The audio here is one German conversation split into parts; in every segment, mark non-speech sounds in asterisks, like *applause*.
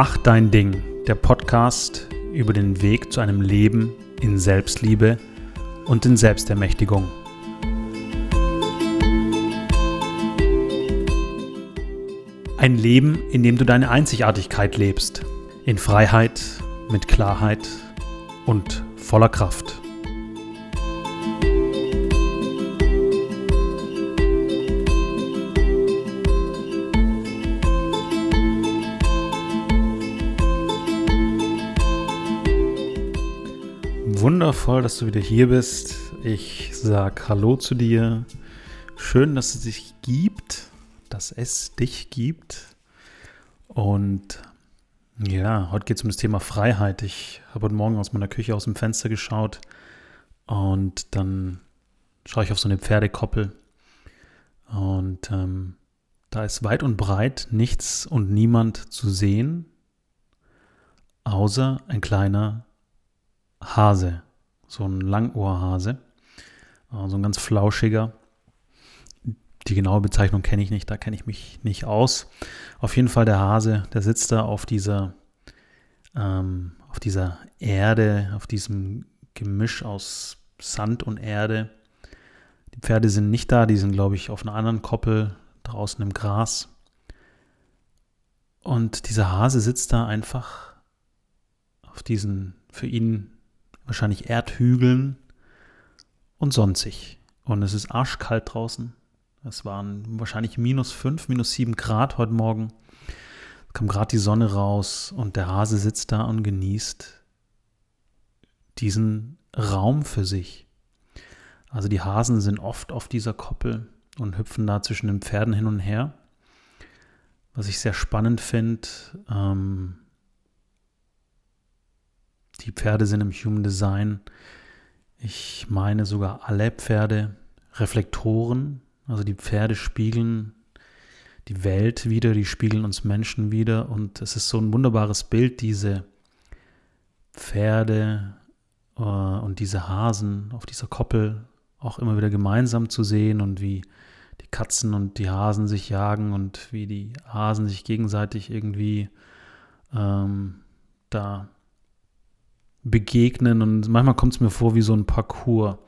Mach dein Ding, der Podcast über den Weg zu einem Leben in Selbstliebe und in Selbstermächtigung. Ein Leben, in dem du deine Einzigartigkeit lebst, in Freiheit, mit Klarheit und voller Kraft. Wundervoll, dass du wieder hier bist. Ich sag Hallo zu dir. Schön, dass es dich gibt, dass es dich gibt. Und ja, heute geht es um das Thema Freiheit. Ich habe heute Morgen aus meiner Küche aus dem Fenster geschaut und dann schaue ich auf so eine Pferdekoppel. Und ähm, da ist weit und breit nichts und niemand zu sehen, außer ein kleiner Hase, so ein Langohrhase, äh, so ein ganz flauschiger. Die genaue Bezeichnung kenne ich nicht, da kenne ich mich nicht aus. Auf jeden Fall der Hase, der sitzt da auf dieser, ähm, auf dieser Erde, auf diesem Gemisch aus Sand und Erde. Die Pferde sind nicht da, die sind, glaube ich, auf einer anderen Koppel draußen im Gras. Und dieser Hase sitzt da einfach auf diesen für ihn wahrscheinlich Erdhügeln und sonstig. Und es ist arschkalt draußen. Es waren wahrscheinlich minus 5, minus 7 Grad heute Morgen. Es kam gerade die Sonne raus und der Hase sitzt da und genießt diesen Raum für sich. Also die Hasen sind oft auf dieser Koppel und hüpfen da zwischen den Pferden hin und her. Was ich sehr spannend finde, ähm, die Pferde sind im Human Design, ich meine sogar alle Pferde, Reflektoren. Also die Pferde spiegeln die Welt wieder, die spiegeln uns Menschen wieder. Und es ist so ein wunderbares Bild, diese Pferde äh, und diese Hasen auf dieser Koppel auch immer wieder gemeinsam zu sehen und wie die Katzen und die Hasen sich jagen und wie die Hasen sich gegenseitig irgendwie ähm, da begegnen und manchmal kommt es mir vor wie so ein Parcours.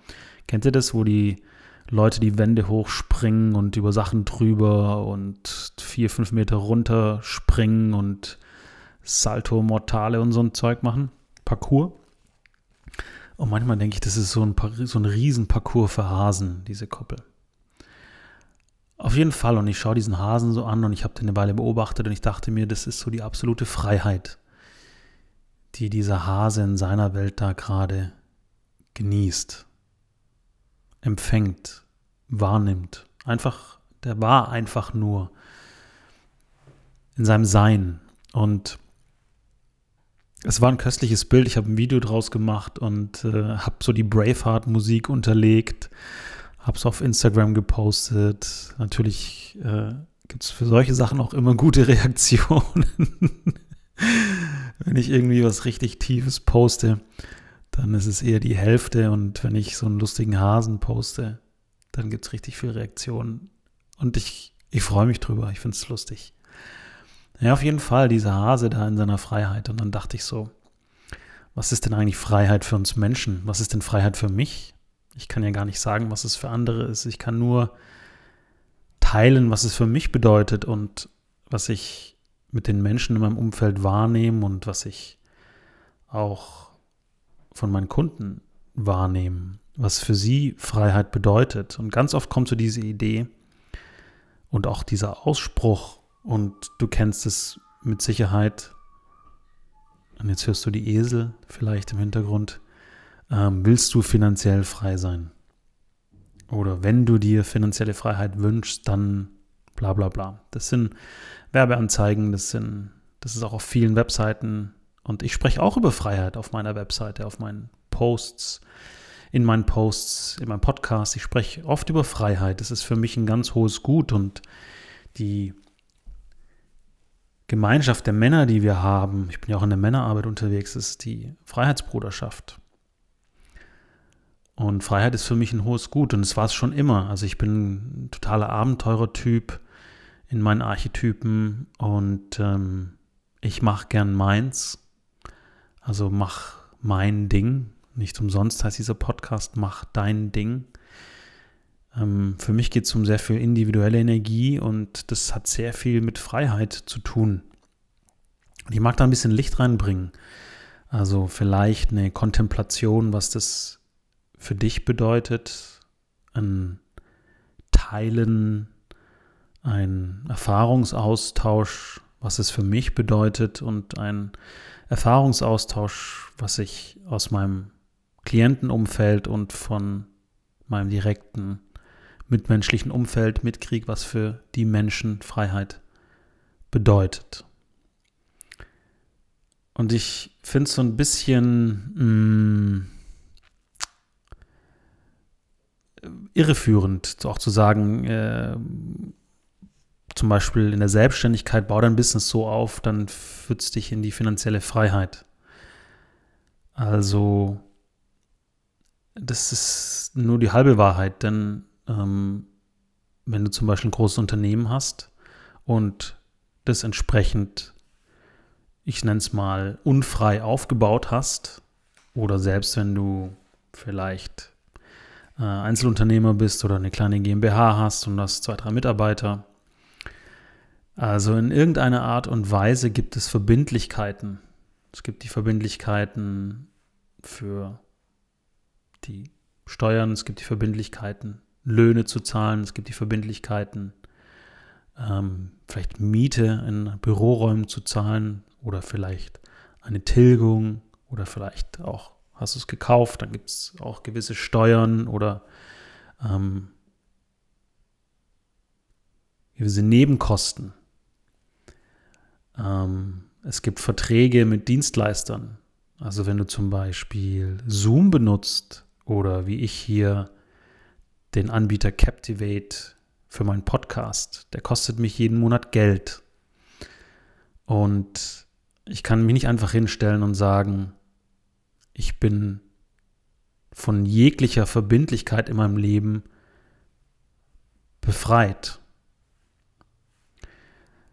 Kennt ihr das, wo die Leute die Wände hochspringen und über Sachen drüber und vier, fünf Meter runter springen und Salto Mortale und so ein Zeug machen? Parcours. Und manchmal denke ich, das ist so ein, so ein Riesenparcours für Hasen, diese Koppel. Auf jeden Fall, und ich schaue diesen Hasen so an und ich habe den eine Weile beobachtet und ich dachte mir, das ist so die absolute Freiheit die dieser Hase in seiner Welt da gerade genießt, empfängt, wahrnimmt. Einfach, der war einfach nur in seinem Sein. Und es war ein köstliches Bild. Ich habe ein Video draus gemacht und äh, habe so die Braveheart-Musik unterlegt, habe es auf Instagram gepostet. Natürlich äh, gibt es für solche Sachen auch immer gute *laughs* Reaktionen. Wenn ich irgendwie was richtig Tiefes poste, dann ist es eher die Hälfte. Und wenn ich so einen lustigen Hasen poste, dann gibt es richtig viel Reaktionen. Und ich, ich freue mich drüber. Ich finde es lustig. Ja, auf jeden Fall, dieser Hase da in seiner Freiheit. Und dann dachte ich so, was ist denn eigentlich Freiheit für uns Menschen? Was ist denn Freiheit für mich? Ich kann ja gar nicht sagen, was es für andere ist. Ich kann nur teilen, was es für mich bedeutet und was ich mit den Menschen in meinem Umfeld wahrnehme und was ich auch von meinen Kunden wahrnehme, was für sie Freiheit bedeutet. Und ganz oft kommt so diese Idee und auch dieser Ausspruch, und du kennst es mit Sicherheit, und jetzt hörst du die Esel vielleicht im Hintergrund, ähm, willst du finanziell frei sein? Oder wenn du dir finanzielle Freiheit wünschst, dann bla bla bla. Das sind Werbeanzeigen, das sind, das ist auch auf vielen Webseiten. Und ich spreche auch über Freiheit auf meiner Webseite, auf meinen Posts, in meinen Posts, in meinem Podcast. Ich spreche oft über Freiheit. Das ist für mich ein ganz hohes Gut und die Gemeinschaft der Männer, die wir haben, ich bin ja auch in der Männerarbeit unterwegs, ist die Freiheitsbruderschaft. Und Freiheit ist für mich ein hohes Gut und es war es schon immer. Also ich bin ein totaler Abenteurertyp in meinen Archetypen und ähm, ich mache gern meins. Also mach mein Ding. Nicht umsonst heißt dieser Podcast, mach dein Ding. Ähm, für mich geht es um sehr viel individuelle Energie und das hat sehr viel mit Freiheit zu tun. Und ich mag da ein bisschen Licht reinbringen. Also vielleicht eine Kontemplation, was das für dich bedeutet, ein Teilen, ein Erfahrungsaustausch, was es für mich bedeutet und ein Erfahrungsaustausch, was ich aus meinem Klientenumfeld und von meinem direkten mitmenschlichen Umfeld mitkriege, was für die Menschen Freiheit bedeutet. Und ich finde es so ein bisschen mh, mm, irreführend, auch zu sagen, äh, zum Beispiel in der Selbstständigkeit, bau dein Business so auf, dann führt es dich in die finanzielle Freiheit. Also, das ist nur die halbe Wahrheit, denn ähm, wenn du zum Beispiel ein großes Unternehmen hast und das entsprechend ich nenne es mal, unfrei aufgebaut hast oder selbst wenn du vielleicht äh, Einzelunternehmer bist oder eine kleine GmbH hast und hast zwei, drei Mitarbeiter. Also in irgendeiner Art und Weise gibt es Verbindlichkeiten. Es gibt die Verbindlichkeiten für die Steuern, es gibt die Verbindlichkeiten, Löhne zu zahlen, es gibt die Verbindlichkeiten, ähm, vielleicht Miete in Büroräumen zu zahlen, oder vielleicht eine Tilgung oder vielleicht auch hast du es gekauft, dann gibt es auch gewisse Steuern oder ähm, gewisse Nebenkosten. Ähm, es gibt Verträge mit Dienstleistern. Also wenn du zum Beispiel Zoom benutzt oder wie ich hier den Anbieter Captivate für meinen Podcast, der kostet mich jeden Monat Geld. Und ich kann mich nicht einfach hinstellen und sagen, ich bin von jeglicher Verbindlichkeit in meinem Leben befreit,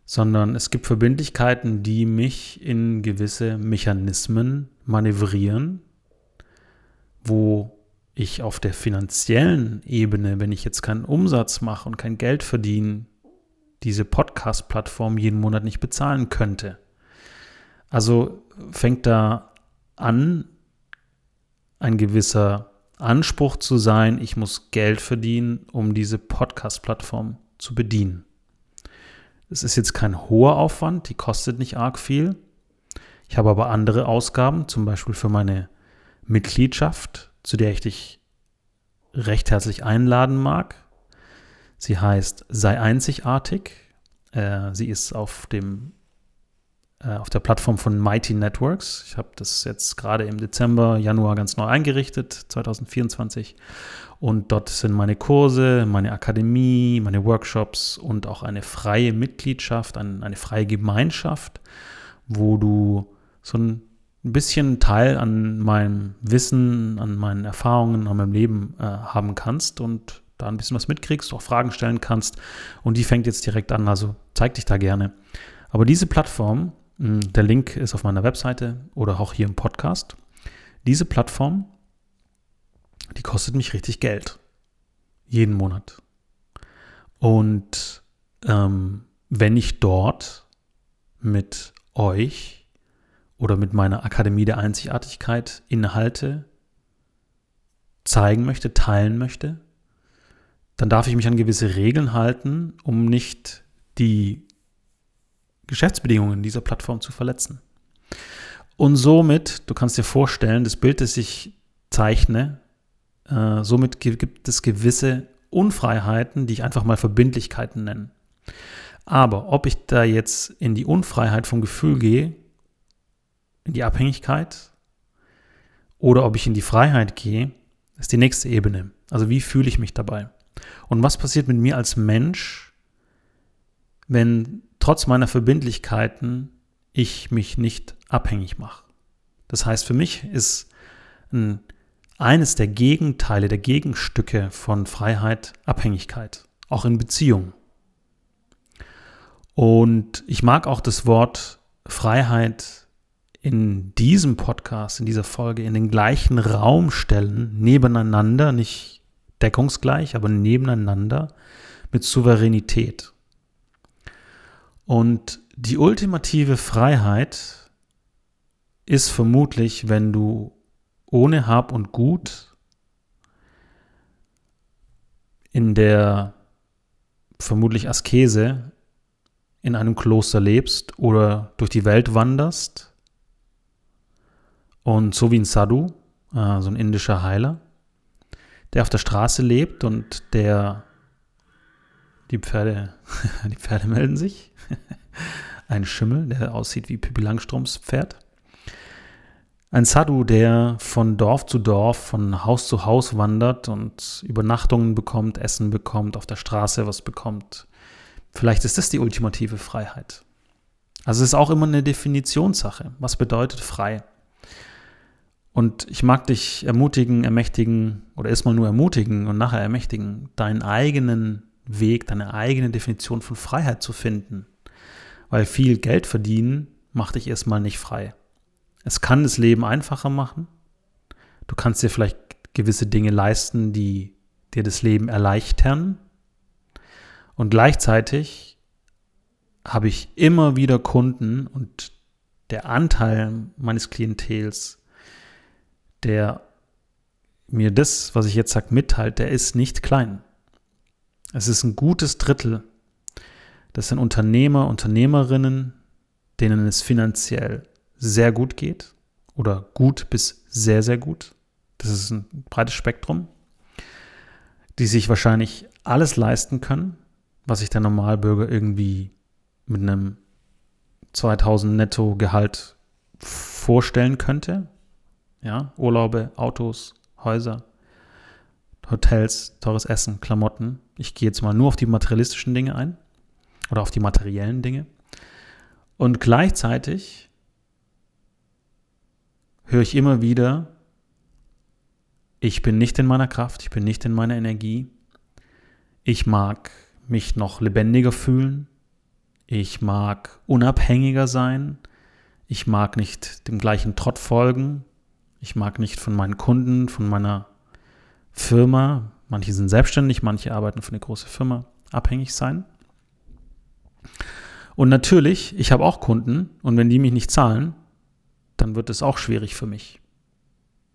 sondern es gibt Verbindlichkeiten, die mich in gewisse Mechanismen manövrieren, wo ich auf der finanziellen Ebene, wenn ich jetzt keinen Umsatz mache und kein Geld verdiene, diese Podcast-Plattform jeden Monat nicht bezahlen könnte. Also fängt da an, ein gewisser Anspruch zu sein, ich muss Geld verdienen, um diese Podcast-Plattform zu bedienen. Es ist jetzt kein hoher Aufwand, die kostet nicht arg viel. Ich habe aber andere Ausgaben, zum Beispiel für meine Mitgliedschaft, zu der ich dich recht herzlich einladen mag. Sie heißt Sei einzigartig. Äh, sie ist auf dem äh, auf der Plattform von Mighty Networks. Ich habe das jetzt gerade im Dezember, Januar ganz neu eingerichtet, 2024. Und dort sind meine Kurse, meine Akademie, meine Workshops und auch eine freie Mitgliedschaft, eine, freie Gemeinschaft, wo du so ein bisschen Teil an meinem Wissen, an meinen Erfahrungen, an meinem Leben äh, haben kannst und da ein bisschen was mitkriegst, auch Fragen stellen kannst. Und die fängt jetzt direkt an, also zeig dich da gerne. Aber diese Plattform Mm, der Link ist auf meiner Webseite oder auch hier im Podcast. Diese Plattform, die kostet mich richtig Geld. Jeden Monat. Und ähm, wenn ich dort mit euch oder mit meiner Akademie der Einzigartigkeit Inhalte zeigen möchte, teilen möchte, dann darf ich mich an gewisse Regeln halten, um nicht die Geschäftsbedingungen dieser Plattform zu verletzen. Und somit, du kannst dir vorstellen, das Bild, das ich zeichne, äh, somit gibt es gewisse Unfreiheiten, die ich einfach mal Verbindlichkeiten nenne. Aber ob ich da jetzt in die Unfreiheit vom Gefühl gehe, in die Abhängigkeit, oder ob ich in die Freiheit gehe, ist die nächste Ebene. Also wie fühle ich mich dabei? Und was passiert mit mir als Mensch, wenn trotz meiner Verbindlichkeiten ich mich nicht abhängig mache. Das heißt, für mich ist ein, eines der Gegenteile, der Gegenstücke von Freiheit Abhängigkeit, auch in Beziehungen. Und ich mag auch das Wort Freiheit in diesem Podcast, in dieser Folge, in den gleichen Raum stellen, nebeneinander, nicht deckungsgleich, aber nebeneinander mit Souveränität. Und die ultimative Freiheit ist vermutlich, wenn du ohne Hab und Gut in der vermutlich Askese in einem Kloster lebst oder durch die Welt wanderst und so wie ein Sadhu, äh, so ein indischer Heiler, der auf der Straße lebt und der die Pferde, *laughs* die Pferde melden sich. *laughs* Ein Schimmel, der aussieht wie Pippi Langstroms Pferd. Ein Sadhu, der von Dorf zu Dorf, von Haus zu Haus wandert und Übernachtungen bekommt, Essen bekommt, auf der Straße was bekommt. Vielleicht ist das die ultimative Freiheit. Also es ist auch immer eine Definitionssache. Was bedeutet frei? Und ich mag dich ermutigen, ermächtigen oder erstmal nur ermutigen und nachher ermächtigen, deinen eigenen Weg, deine eigene Definition von Freiheit zu finden. Weil viel Geld verdienen macht dich erstmal nicht frei. Es kann das Leben einfacher machen. Du kannst dir vielleicht gewisse Dinge leisten, die dir das Leben erleichtern. Und gleichzeitig habe ich immer wieder Kunden und der Anteil meines Klientels, der mir das, was ich jetzt sage, mitteilt, der ist nicht klein. Es ist ein gutes Drittel. Das sind Unternehmer, Unternehmerinnen, denen es finanziell sehr gut geht oder gut bis sehr, sehr gut. Das ist ein breites Spektrum, die sich wahrscheinlich alles leisten können, was sich der Normalbürger irgendwie mit einem 2000 Netto-Gehalt vorstellen könnte. Ja, Urlaube, Autos, Häuser, Hotels, teures Essen, Klamotten. Ich gehe jetzt mal nur auf die materialistischen Dinge ein oder auf die materiellen Dinge. Und gleichzeitig höre ich immer wieder, ich bin nicht in meiner Kraft, ich bin nicht in meiner Energie. Ich mag mich noch lebendiger fühlen. Ich mag unabhängiger sein. Ich mag nicht dem gleichen Trott folgen. Ich mag nicht von meinen Kunden, von meiner Firma, manche sind selbstständig, manche arbeiten für eine große Firma, abhängig sein. Und natürlich, ich habe auch Kunden und wenn die mich nicht zahlen, dann wird es auch schwierig für mich.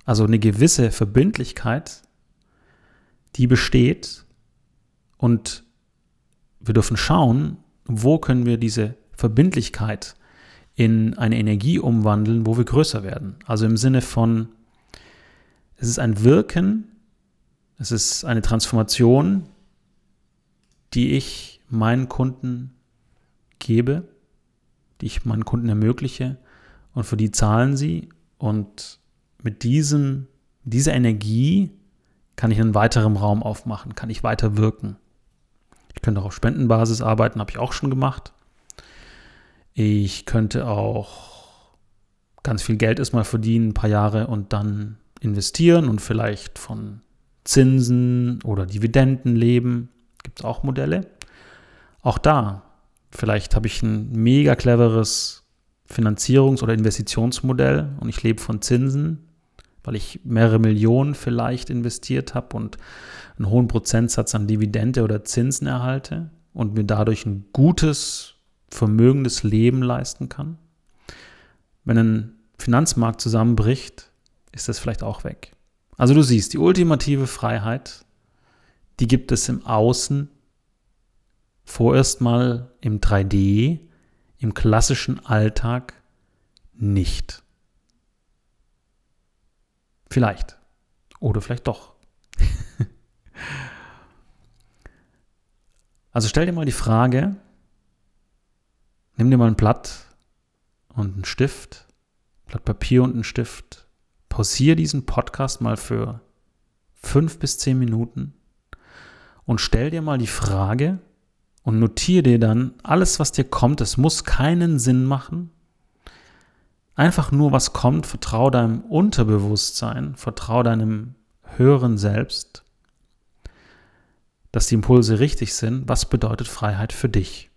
Also eine gewisse Verbindlichkeit, die besteht und wir dürfen schauen, wo können wir diese Verbindlichkeit in eine Energie umwandeln, wo wir größer werden. Also im Sinne von, es ist ein Wirken, es ist eine Transformation, die ich meinen Kunden gebe, die ich meinen Kunden ermögliche und für die zahlen sie und mit diesem, dieser Energie kann ich einen weiteren Raum aufmachen, kann ich weiter wirken. Ich könnte auch auf Spendenbasis arbeiten, habe ich auch schon gemacht. Ich könnte auch ganz viel Geld erstmal verdienen, ein paar Jahre und dann investieren und vielleicht von Zinsen oder Dividenden leben. Gibt es auch Modelle. Auch da, vielleicht habe ich ein mega cleveres Finanzierungs- oder Investitionsmodell und ich lebe von Zinsen, weil ich mehrere Millionen vielleicht investiert habe und einen hohen Prozentsatz an Dividende oder Zinsen erhalte und mir dadurch ein gutes, vermögendes Leben leisten kann. Wenn ein Finanzmarkt zusammenbricht, ist das vielleicht auch weg. Also du siehst, die ultimative Freiheit, die gibt es im Außen, vorerst mal im 3D, im klassischen Alltag nicht. Vielleicht. Oder vielleicht doch. *laughs* also stell dir mal die Frage, nimm dir mal ein Blatt und einen Stift, Blatt Papier und einen Stift pausiere diesen Podcast mal für fünf bis zehn Minuten und stell dir mal die Frage und notiere dir dann alles, was dir kommt. Es muss keinen Sinn machen. Einfach nur, was kommt, vertraue deinem Unterbewusstsein, vertraue deinem höheren Selbst, dass die Impulse richtig sind. Was bedeutet Freiheit für dich?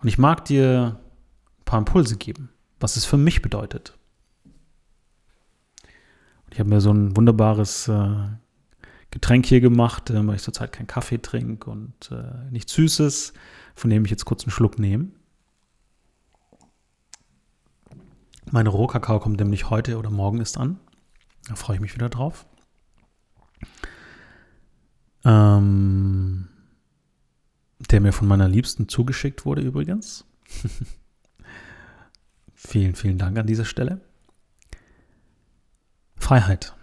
Und ich mag dir ein paar Impulse geben, was es für mich bedeutet. Und ich habe mir so ein wunderbares äh, Getränk hier gemacht, äh, weil ich zurzeit keinen Kaffee trinke und äh, nichts Süßes, von dem ich jetzt kurz einen Schluck nehme. Meine Rohkakao kommt nämlich heute oder morgen ist an. Da freue ich mich wieder drauf. Ähm, der mir von meiner Liebsten zugeschickt wurde übrigens. *laughs* vielen, vielen Dank an dieser Stelle. Freiheit.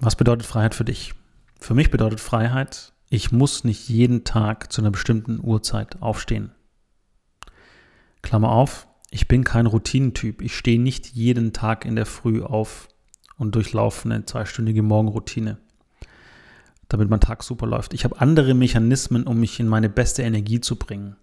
Was bedeutet Freiheit für dich? Für mich bedeutet Freiheit, ich muss nicht jeden Tag zu einer bestimmten Uhrzeit aufstehen. Klammer auf, ich bin kein Routinentyp. Ich stehe nicht jeden Tag in der Früh auf und durchlaufe eine zweistündige Morgenroutine, damit mein Tag super läuft. Ich habe andere Mechanismen, um mich in meine beste Energie zu bringen.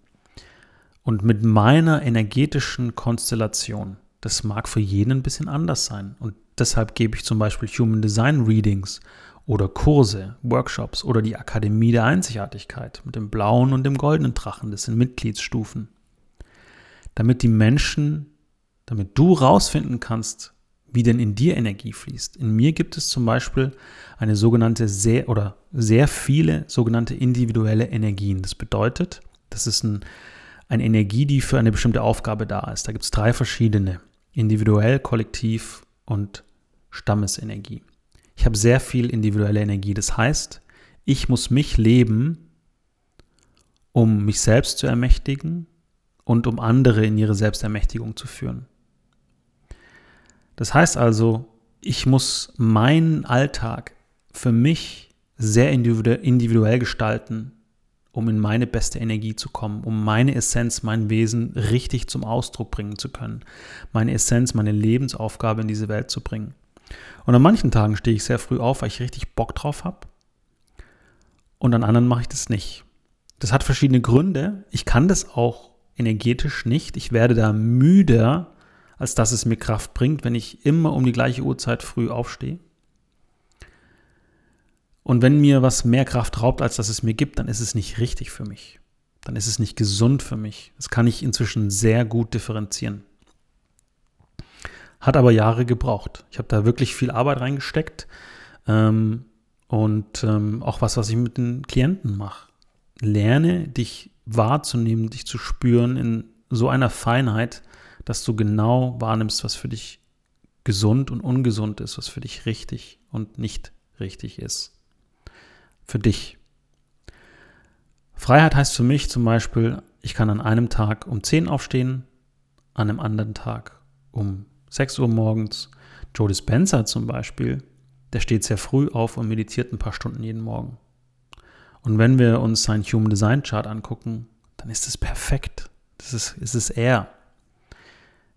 Und mit meiner energetischen Konstellation, das mag für jeden ein bisschen anders sein. Und deshalb gebe ich zum Beispiel Human Design Readings oder Kurse, Workshops oder die Akademie der Einzigartigkeit mit dem blauen und dem goldenen Drachen. Das sind Mitgliedsstufen. Damit die Menschen, damit du rausfinden kannst, wie denn in dir Energie fließt. In mir gibt es zum Beispiel eine sogenannte sehr oder sehr viele sogenannte individuelle Energien. Das bedeutet, das ist ein, eine Energie, die für eine bestimmte Aufgabe da ist. Da gibt es drei verschiedene. Individuell, kollektiv und Stammesenergie. Ich habe sehr viel individuelle Energie. Das heißt, ich muss mich leben, um mich selbst zu ermächtigen und um andere in ihre Selbstermächtigung zu führen. Das heißt also, ich muss meinen Alltag für mich sehr individuell gestalten, um in meine beste Energie zu kommen, um meine Essenz, mein Wesen richtig zum Ausdruck bringen zu können, meine Essenz, meine Lebensaufgabe in diese Welt zu bringen. Und an manchen Tagen stehe ich sehr früh auf, weil ich richtig Bock drauf habe. Und an anderen mache ich das nicht. Das hat verschiedene Gründe. Ich kann das auch energetisch nicht. Ich werde da müder, als dass es mir Kraft bringt, wenn ich immer um die gleiche Uhrzeit früh aufstehe. Und wenn mir was mehr Kraft raubt, als dass es mir gibt, dann ist es nicht richtig für mich. Dann ist es nicht gesund für mich. Das kann ich inzwischen sehr gut differenzieren. Hat aber Jahre gebraucht. Ich habe da wirklich viel Arbeit reingesteckt ähm, und ähm, auch was, was ich mit den Klienten mache. Lerne dich wahrzunehmen, dich zu spüren in so einer Feinheit, dass du genau wahrnimmst, was für dich gesund und ungesund ist, was für dich richtig und nicht richtig ist. Für dich. Freiheit heißt für mich zum Beispiel, ich kann an einem Tag um 10 aufstehen, an einem anderen Tag um 6 Uhr morgens. Joe Dispenza zum Beispiel, der steht sehr früh auf und meditiert ein paar Stunden jeden Morgen. Und wenn wir uns sein Human Design Chart angucken, dann ist es perfekt. Das ist, ist es er.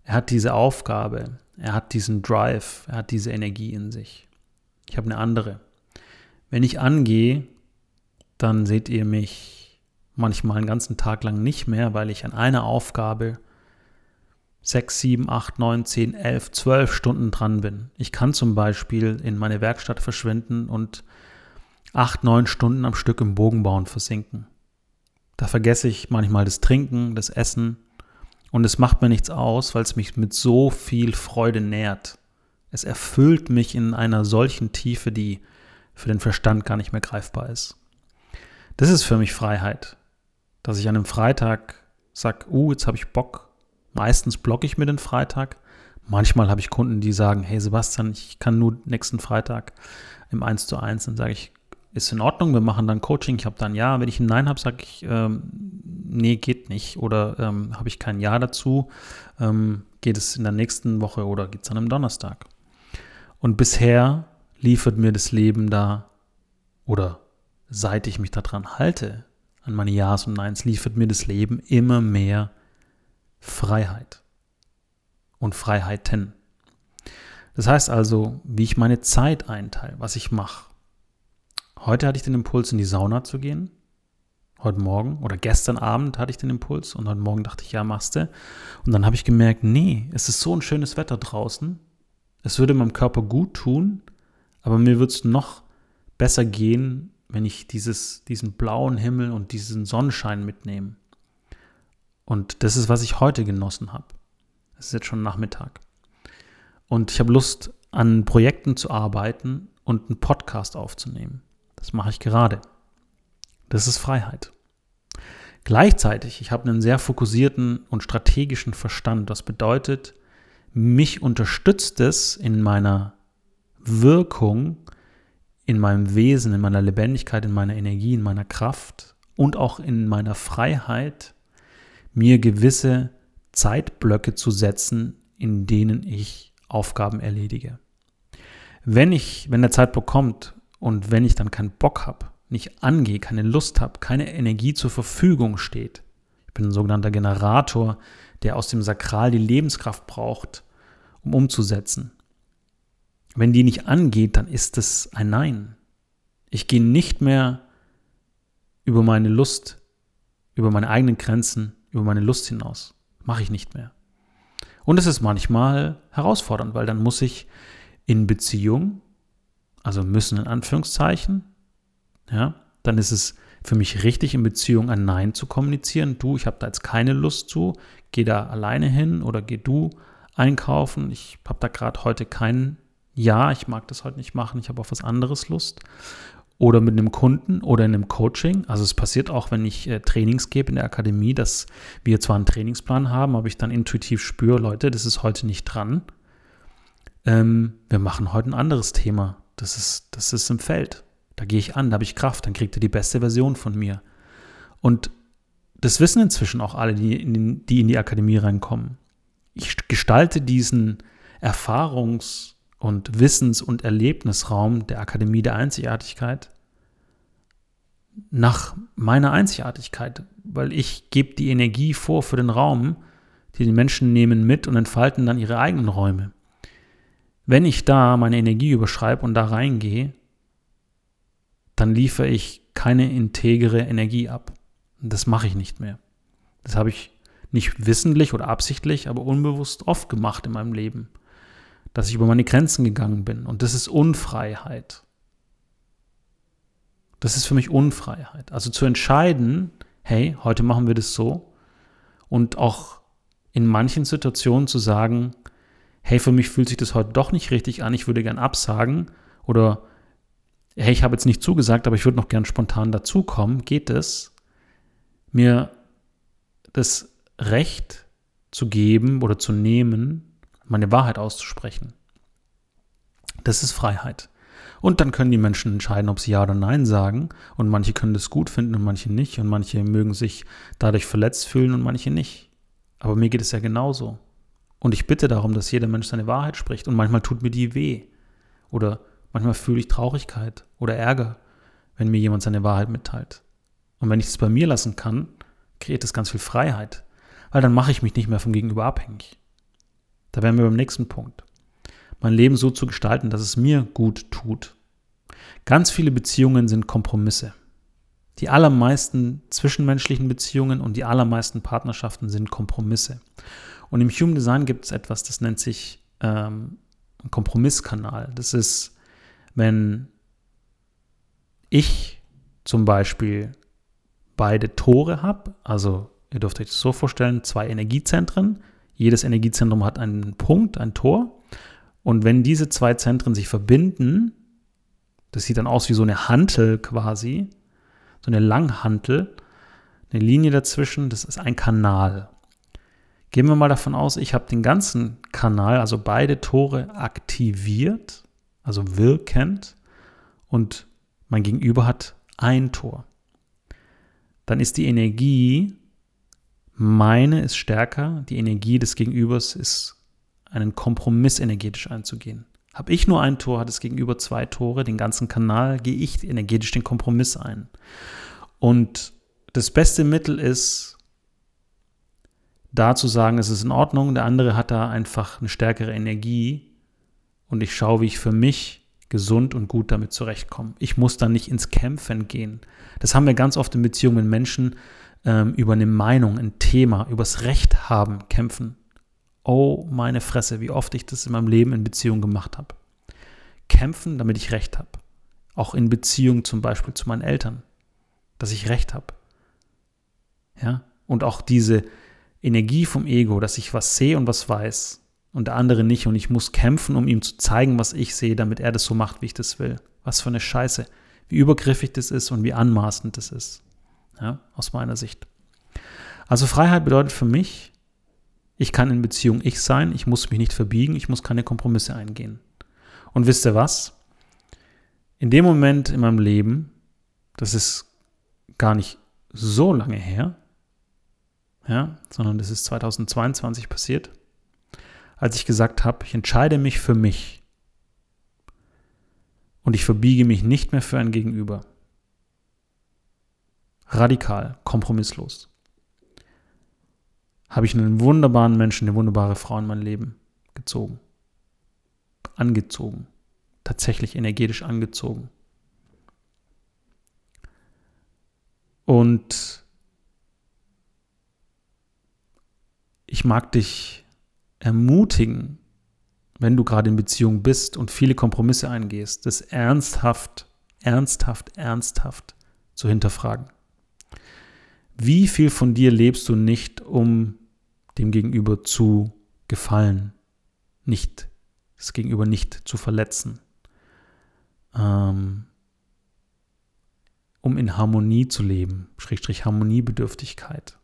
Er hat diese Aufgabe, er hat diesen Drive, er hat diese Energie in sich. Ich habe eine andere. Wenn ich angehe, dann seht ihr mich manchmal einen ganzen Tag lang nicht mehr, weil ich an einer Aufgabe 6, 7, 8, 9, 10, 11, 12 Stunden dran bin. Ich kann zum Beispiel in meine Werkstatt verschwinden und 8, 9 Stunden am Stück im Bogenbauen versinken. Da vergesse ich manchmal das Trinken, das Essen und es macht mir nichts aus, weil es mich mit so viel Freude nährt. Es erfüllt mich in einer solchen Tiefe, die für den Verstand gar nicht mehr greifbar ist. Das ist für mich Freiheit, dass ich an einem Freitag sage, uh, jetzt habe ich Bock, Meistens blocke ich mir den Freitag. Manchmal habe ich Kunden, die sagen, hey Sebastian, ich kann nur nächsten Freitag im 1 zu 1. Dann sage ich, ist in Ordnung, wir machen dann Coaching. Ich habe dann Ja. Wenn ich ein Nein habe, sage ich, ähm, nee, geht nicht. Oder ähm, habe ich kein Ja dazu, ähm, geht es in der nächsten Woche oder geht es dann am Donnerstag. Und bisher liefert mir das Leben da, oder seit ich mich daran halte, an meine Ja's und Neins, liefert mir das Leben immer mehr Freiheit und Freiheiten. Das heißt also, wie ich meine Zeit einteile, was ich mache. Heute hatte ich den Impuls, in die Sauna zu gehen. Heute Morgen oder gestern Abend hatte ich den Impuls und heute Morgen dachte ich, ja, machst du. Und dann habe ich gemerkt, nee, es ist so ein schönes Wetter draußen. Es würde meinem Körper gut tun, aber mir würde es noch besser gehen, wenn ich dieses, diesen blauen Himmel und diesen Sonnenschein mitnehme. Und das ist, was ich heute genossen habe. Es ist jetzt schon Nachmittag. Und ich habe Lust, an Projekten zu arbeiten und einen Podcast aufzunehmen. Das mache ich gerade. Das ist Freiheit. Gleichzeitig, ich habe einen sehr fokussierten und strategischen Verstand. Das bedeutet, mich unterstützt es in meiner Wirkung, in meinem Wesen, in meiner Lebendigkeit, in meiner Energie, in meiner Kraft und auch in meiner Freiheit, mir gewisse Zeitblöcke zu setzen, in denen ich Aufgaben erledige. Wenn ich, wenn der Zeitblock kommt und wenn ich dann keinen Bock habe, nicht angehe, keine Lust habe, keine Energie zur Verfügung steht, ich bin ein sogenannter Generator, der aus dem Sakral die Lebenskraft braucht, um umzusetzen. Wenn die nicht angeht, dann ist es ein Nein. Ich gehe nicht mehr über meine Lust, über meine eigenen Grenzen, über meine Lust hinaus. Mache ich nicht mehr. Und es ist manchmal herausfordernd, weil dann muss ich in Beziehung, also müssen in Anführungszeichen, ja, dann ist es für mich richtig, in Beziehung ein Nein zu kommunizieren. Du, ich habe da jetzt keine Lust zu, geh da alleine hin oder geh du einkaufen. Ich habe da gerade heute kein Ja, ich mag das heute nicht machen, ich habe auf was anderes Lust. Oder mit einem Kunden oder in einem Coaching. Also es passiert auch, wenn ich äh, Trainings gebe in der Akademie, dass wir zwar einen Trainingsplan haben, aber ich dann intuitiv spüre, Leute, das ist heute nicht dran. Ähm, wir machen heute ein anderes Thema. Das ist, das ist im Feld. Da gehe ich an, da habe ich Kraft, dann kriegt ihr die beste Version von mir. Und das wissen inzwischen auch alle, die in, die in die Akademie reinkommen. Ich gestalte diesen Erfahrungs- und Wissens- und Erlebnisraum der Akademie der Einzigartigkeit nach meiner Einzigartigkeit, weil ich gebe die Energie vor für den Raum, die die Menschen nehmen mit und entfalten dann ihre eigenen Räume. Wenn ich da meine Energie überschreibe und da reingehe, dann liefere ich keine integere Energie ab. Das mache ich nicht mehr. Das habe ich nicht wissentlich oder absichtlich, aber unbewusst oft gemacht in meinem Leben, dass ich über meine Grenzen gegangen bin. Und das ist Unfreiheit. Das ist für mich Unfreiheit. Also zu entscheiden, hey, heute machen wir das so. Und auch in manchen Situationen zu sagen, hey, für mich fühlt sich das heute doch nicht richtig an, ich würde gern absagen. Oder hey, ich habe jetzt nicht zugesagt, aber ich würde noch gern spontan dazukommen, geht es, mir das Recht zu geben oder zu nehmen, meine Wahrheit auszusprechen. Das ist Freiheit. Und dann können die Menschen entscheiden, ob sie Ja oder Nein sagen. Und manche können das gut finden und manche nicht. Und manche mögen sich dadurch verletzt fühlen und manche nicht. Aber mir geht es ja genauso. Und ich bitte darum, dass jeder Mensch seine Wahrheit spricht. Und manchmal tut mir die weh. Oder Manchmal fühle ich Traurigkeit oder Ärger, wenn mir jemand seine Wahrheit mitteilt. Und wenn ich es bei mir lassen kann, kreiert es ganz viel Freiheit, weil dann mache ich mich nicht mehr vom Gegenüber abhängig. Da wären wir beim nächsten Punkt. Mein Leben so zu gestalten, dass es mir gut tut. Ganz viele Beziehungen sind Kompromisse. Die allermeisten zwischenmenschlichen Beziehungen und die allermeisten Partnerschaften sind Kompromisse. Und im Human Design gibt es etwas, das nennt sich ähm, Kompromisskanal. Das ist wenn ich zum Beispiel beide Tore habe, also ihr dürft euch das so vorstellen, zwei Energiezentren, jedes Energiezentrum hat einen Punkt, ein Tor, und wenn diese zwei Zentren sich verbinden, das sieht dann aus wie so eine Hantel quasi, so eine Langhantel, eine Linie dazwischen, das ist ein Kanal. Gehen wir mal davon aus, ich habe den ganzen Kanal, also beide Tore aktiviert also wirkend, und mein Gegenüber hat ein Tor. Dann ist die Energie, meine ist stärker, die Energie des Gegenübers ist einen Kompromiss energetisch einzugehen. Habe ich nur ein Tor, hat das Gegenüber zwei Tore, den ganzen Kanal, gehe ich energetisch den Kompromiss ein. Und das beste Mittel ist, da zu sagen, es ist in Ordnung, der andere hat da einfach eine stärkere Energie und ich schaue, wie ich für mich gesund und gut damit zurechtkomme. Ich muss dann nicht ins Kämpfen gehen. Das haben wir ganz oft in Beziehungen mit Menschen ähm, über eine Meinung, ein Thema, übers Recht haben, kämpfen. Oh, meine Fresse, wie oft ich das in meinem Leben in Beziehung gemacht habe. Kämpfen, damit ich Recht habe. Auch in Beziehung zum Beispiel zu meinen Eltern, dass ich Recht habe. Ja, und auch diese Energie vom Ego, dass ich was sehe und was weiß und der andere nicht und ich muss kämpfen, um ihm zu zeigen, was ich sehe, damit er das so macht, wie ich das will. Was für eine Scheiße. Wie übergriffig das ist und wie anmaßend das ist. Ja, aus meiner Sicht. Also Freiheit bedeutet für mich, ich kann in Beziehung ich sein, ich muss mich nicht verbiegen, ich muss keine Kompromisse eingehen. Und wisst ihr was? In dem Moment in meinem Leben, das ist gar nicht so lange her, ja, sondern das ist 2022 passiert, als ich gesagt habe, ich entscheide mich für mich und ich verbiege mich nicht mehr für ein Gegenüber. Radikal, kompromisslos. Habe ich einen wunderbaren Menschen, eine wunderbare Frau in mein Leben gezogen. Angezogen. Tatsächlich energetisch angezogen. Und ich mag dich ermutigen, wenn du gerade in Beziehung bist und viele Kompromisse eingehst, das ernsthaft, ernsthaft, ernsthaft zu hinterfragen. Wie viel von dir lebst du nicht, um dem Gegenüber zu gefallen, nicht das Gegenüber nicht zu verletzen? Ähm, um in Harmonie zu leben, Schrägstrich Harmoniebedürftigkeit.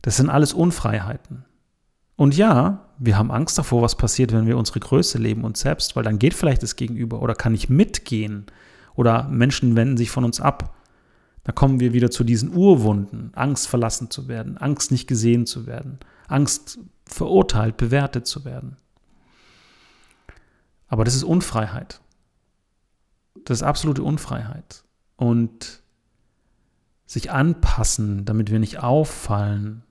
Das sind alles Unfreiheiten. Und ja, wir haben Angst davor, was passiert, wenn wir unsere Größe leben uns selbst, weil dann geht vielleicht das Gegenüber oder kann ich mitgehen oder Menschen wenden sich von uns ab. Da kommen wir wieder zu diesen Urwunden, Angst verlassen zu werden, Angst nicht gesehen zu werden, Angst verurteilt, bewertet zu werden. Aber das ist Unfreiheit. Das ist absolute Unfreiheit. Und sich anpassen, damit wir nicht auffallen,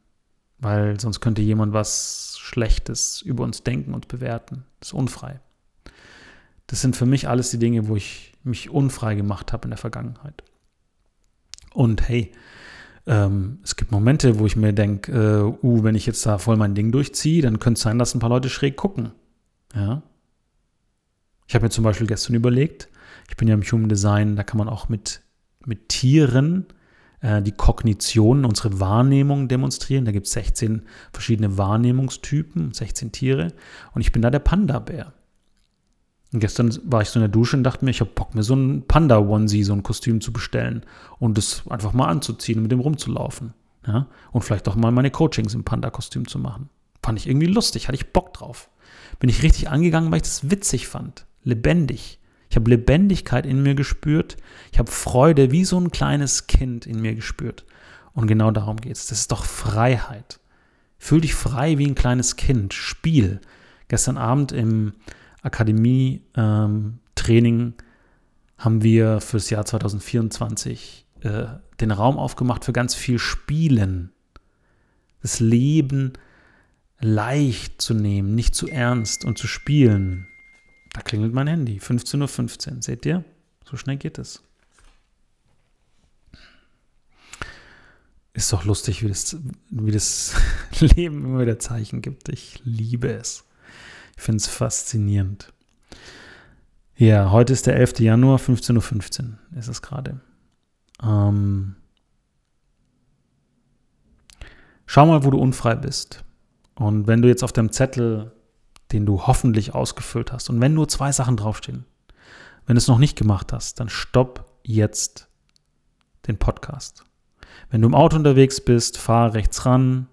weil sonst könnte jemand was Schlechtes über uns denken und bewerten. Das ist unfrei. Das sind für mich alles die Dinge, wo ich mich unfrei gemacht habe in der Vergangenheit. Und hey, ähm, es gibt Momente, wo ich mir denke, äh, uh, wenn ich jetzt da voll mein Ding durchziehe, dann könnte es sein, dass ein paar Leute schräg gucken. Ja. Ich habe mir zum Beispiel gestern überlegt, ich bin ja im Human Design, da kann man auch mit, mit Tieren äh, die Kognition, unsere Wahrnehmung demonstrieren. Da gibt es 16 verschiedene Wahrnehmungstypen, 16 Tiere. Und ich bin da der Panda-Bär. Und gestern war ich so in der Dusche und dachte mir, ich habe Bock, mir so ein Panda-Onesie, so ein Kostüm zu bestellen und das einfach mal anzuziehen und mit dem rumzulaufen. Ja? Und vielleicht auch mal meine Coachings im Panda-Kostüm zu machen. Fand ich irgendwie lustig, hatte ich Bock drauf. Bin ich richtig angegangen, weil ich das witzig fand. Lebendig. Ich habe Lebendigkeit in mir gespürt. Ich habe Freude wie so ein kleines Kind in mir gespürt. Und genau darum geht es. Das ist doch Freiheit. Fühl dich frei wie ein kleines Kind. Spiel. Gestern Abend im Akademie-Training ähm, haben wir fürs Jahr 2024 äh, den Raum aufgemacht für ganz viel Spielen. Das Leben leicht zu nehmen, nicht zu ernst und zu spielen. Da klingelt mein Handy. 15.15 Uhr. Seht ihr? So schnell geht es. Ist doch lustig, wie das, wie das *laughs* Leben immer wieder Zeichen gibt. Ich liebe es. Ich finde es faszinierend. Ja, heute ist der 11. Januar, 15.15 Uhr ist es gerade. Ähm, schau mal, wo du unfrei bist. Und wenn du jetzt auf deinem Zettel den du hoffentlich ausgefüllt hast. Und wenn nur zwei Sachen draufstehen, wenn du es noch nicht gemacht hast, dann stopp jetzt den Podcast. Wenn du im Auto unterwegs bist, fahr rechts ran,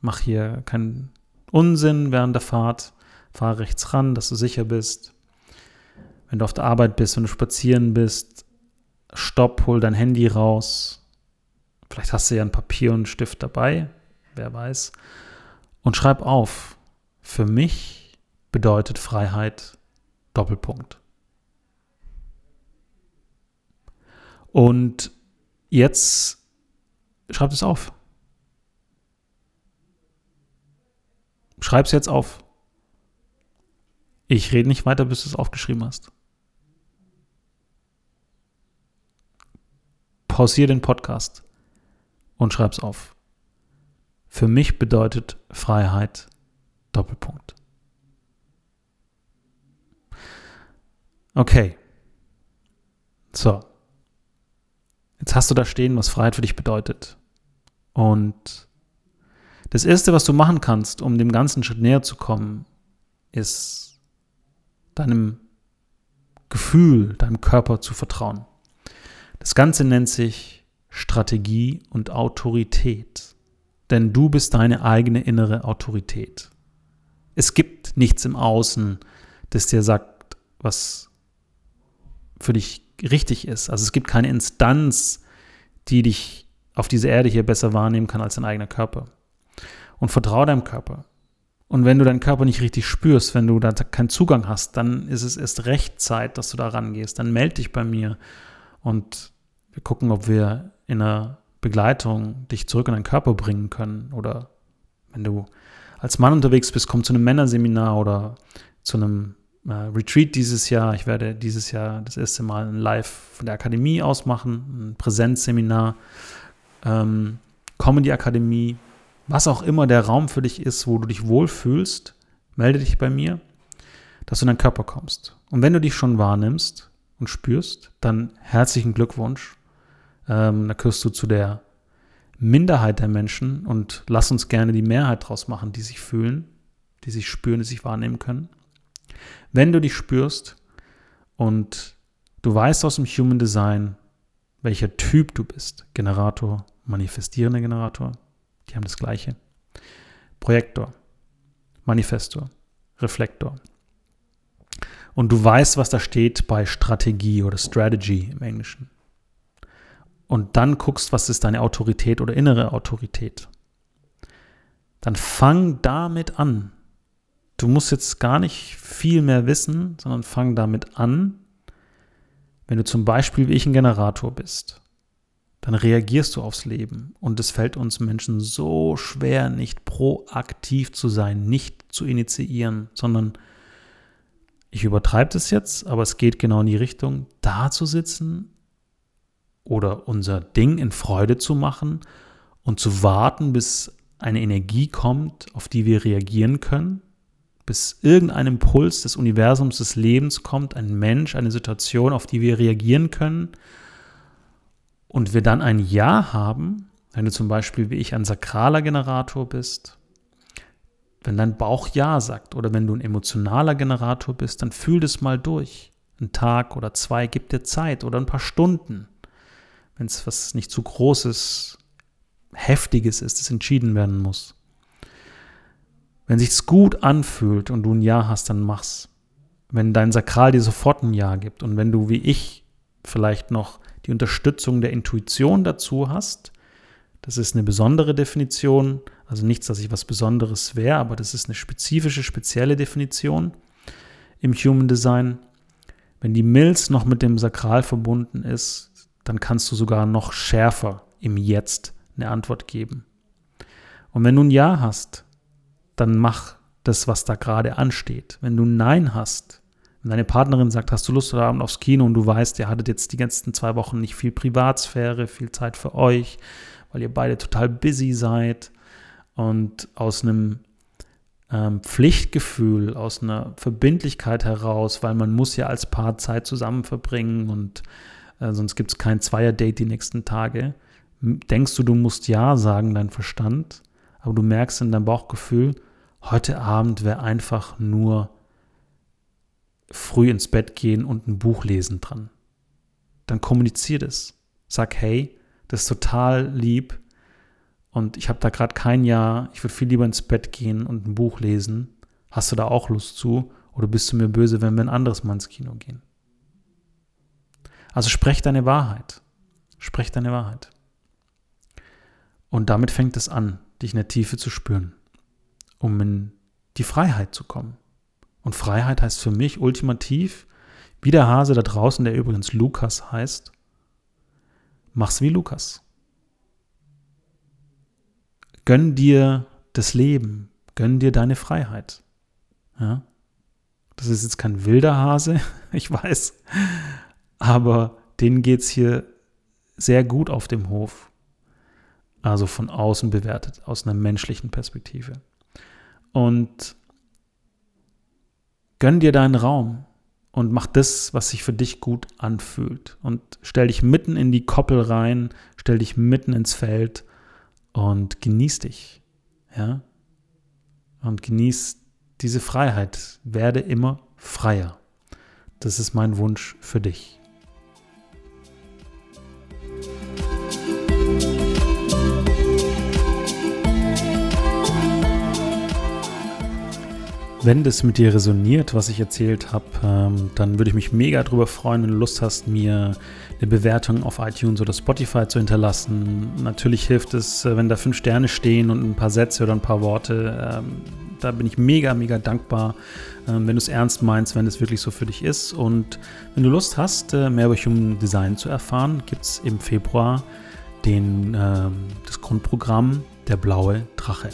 mach hier keinen Unsinn während der Fahrt, fahr rechts ran, dass du sicher bist. Wenn du auf der Arbeit bist, wenn du spazieren bist, stopp, hol dein Handy raus. Vielleicht hast du ja ein Papier und einen Stift dabei, wer weiß. Und schreib auf, für mich bedeutet Freiheit Doppelpunkt. Und jetzt schreib es auf. Schreib es jetzt auf. Ich rede nicht weiter, bis du es aufgeschrieben hast. Pausier den Podcast und schreib es auf. Für mich bedeutet Freiheit Doppelpunkt. Okay. So. Jetzt hast du da stehen, was Freiheit für dich bedeutet. Und Das Erste, was du machen kannst, um dem ganzen Schritt näher zu kommen, ist deinem Gefühl, deinem Körper zu vertrauen. Das Ganze nennt sich Strategie und Autorität. Denn du bist deine eigene innere Autorität. Es gibt nichts im Außen, das dir sagt, was für dich richtig ist. Also es gibt keine Instanz, die dich auf dieser Erde hier besser wahrnehmen kann als dein eigener Körper. Und vertraue deinem Körper. Und wenn du deinen Körper nicht richtig spürst, wenn du da keinen Zugang hast, dann ist es erst recht Zeit, dass du da rangehst. Dann melde dich bei mir und wir gucken, ob wir in einer Begleitung dich zurück in deinen Körper bringen können. Oder wenn du als Mann unterwegs bist, komm zu einem Männerseminar oder zu einem äh, Retreat dieses Jahr. Ich werde dieses Jahr das erste Mal ein Live von der Akademie ausmachen, ein Präsenzseminar, ähm, Comedy Akademie, was auch immer der Raum für dich ist, wo du dich wohlfühlst, melde dich bei mir, dass du in deinen Körper kommst. Und wenn du dich schon wahrnimmst und spürst, dann herzlichen Glückwunsch. Ähm, da gehörst du zu der Minderheit der Menschen und lass uns gerne die Mehrheit draus machen, die sich fühlen, die sich spüren, die sich wahrnehmen können. Wenn du dich spürst und du weißt aus dem Human Design, welcher Typ du bist, Generator, manifestierender Generator, die haben das gleiche. Projektor, Manifestor, Reflektor. Und du weißt, was da steht bei Strategie oder Strategy im Englischen. Und dann guckst, was ist deine Autorität oder innere Autorität. Dann fang damit an. Du musst jetzt gar nicht viel mehr wissen, sondern fang damit an, wenn du zum Beispiel wie ich ein Generator bist dann reagierst du aufs Leben. Und es fällt uns Menschen so schwer, nicht proaktiv zu sein, nicht zu initiieren, sondern ich übertreibe das jetzt, aber es geht genau in die Richtung, da zu sitzen oder unser Ding in Freude zu machen und zu warten, bis eine Energie kommt, auf die wir reagieren können, bis irgendein Impuls des Universums, des Lebens kommt, ein Mensch, eine Situation, auf die wir reagieren können und wir dann ein Ja haben, wenn du zum Beispiel wie ich ein sakraler Generator bist, wenn dein Bauch Ja sagt oder wenn du ein emotionaler Generator bist, dann fühl das mal durch. Ein Tag oder zwei gibt dir Zeit oder ein paar Stunden. Wenn es was nicht zu großes, heftiges ist, das entschieden werden muss. Wenn sich's gut anfühlt und du ein Ja hast, dann mach's. Wenn dein Sakral dir sofort ein Ja gibt und wenn du wie ich vielleicht noch die Unterstützung der Intuition dazu hast. Das ist eine besondere Definition, also nichts, dass ich was Besonderes wäre, aber das ist eine spezifische, spezielle Definition im Human Design. Wenn die Milz noch mit dem Sakral verbunden ist, dann kannst du sogar noch schärfer im Jetzt eine Antwort geben. Und wenn du ein Ja hast, dann mach das, was da gerade ansteht. Wenn du ein Nein hast, wenn deine Partnerin sagt, hast du Lust heute Abend aufs Kino und du weißt, ihr hattet jetzt die ganzen zwei Wochen nicht viel Privatsphäre, viel Zeit für euch, weil ihr beide total busy seid und aus einem ähm, Pflichtgefühl, aus einer Verbindlichkeit heraus, weil man muss ja als Paar Zeit zusammen verbringen und äh, sonst gibt es kein Zweier-Date die nächsten Tage. Denkst du, du musst Ja sagen, dein Verstand, aber du merkst in deinem Bauchgefühl, heute Abend wäre einfach nur früh ins Bett gehen und ein Buch lesen dran. Dann kommunizier das. Sag, hey, das ist total lieb und ich habe da gerade kein Jahr, ich würde viel lieber ins Bett gehen und ein Buch lesen. Hast du da auch Lust zu? Oder bist du mir böse, wenn wir ein anderes Mal ins Kino gehen? Also sprech deine Wahrheit. Sprech deine Wahrheit. Und damit fängt es an, dich in der Tiefe zu spüren, um in die Freiheit zu kommen. Und Freiheit heißt für mich ultimativ, wie der Hase da draußen, der übrigens Lukas heißt, mach's wie Lukas. Gönn dir das Leben, gönn dir deine Freiheit. Ja? Das ist jetzt kein wilder Hase, *laughs* ich weiß, aber denen geht's hier sehr gut auf dem Hof. Also von außen bewertet, aus einer menschlichen Perspektive. Und Gönn dir deinen Raum und mach das, was sich für dich gut anfühlt. Und stell dich mitten in die Koppel rein, stell dich mitten ins Feld und genieß dich. Ja? Und genieß diese Freiheit. Werde immer freier. Das ist mein Wunsch für dich. Wenn das mit dir resoniert, was ich erzählt habe, ähm, dann würde ich mich mega darüber freuen, wenn du Lust hast, mir eine Bewertung auf iTunes oder Spotify zu hinterlassen. Natürlich hilft es, äh, wenn da fünf Sterne stehen und ein paar Sätze oder ein paar Worte. Ähm, da bin ich mega, mega dankbar, ähm, wenn du es ernst meinst, wenn es wirklich so für dich ist. Und wenn du Lust hast, äh, mehr über Human Design zu erfahren, gibt es im Februar den, das Grundprogramm Der blaue Drache.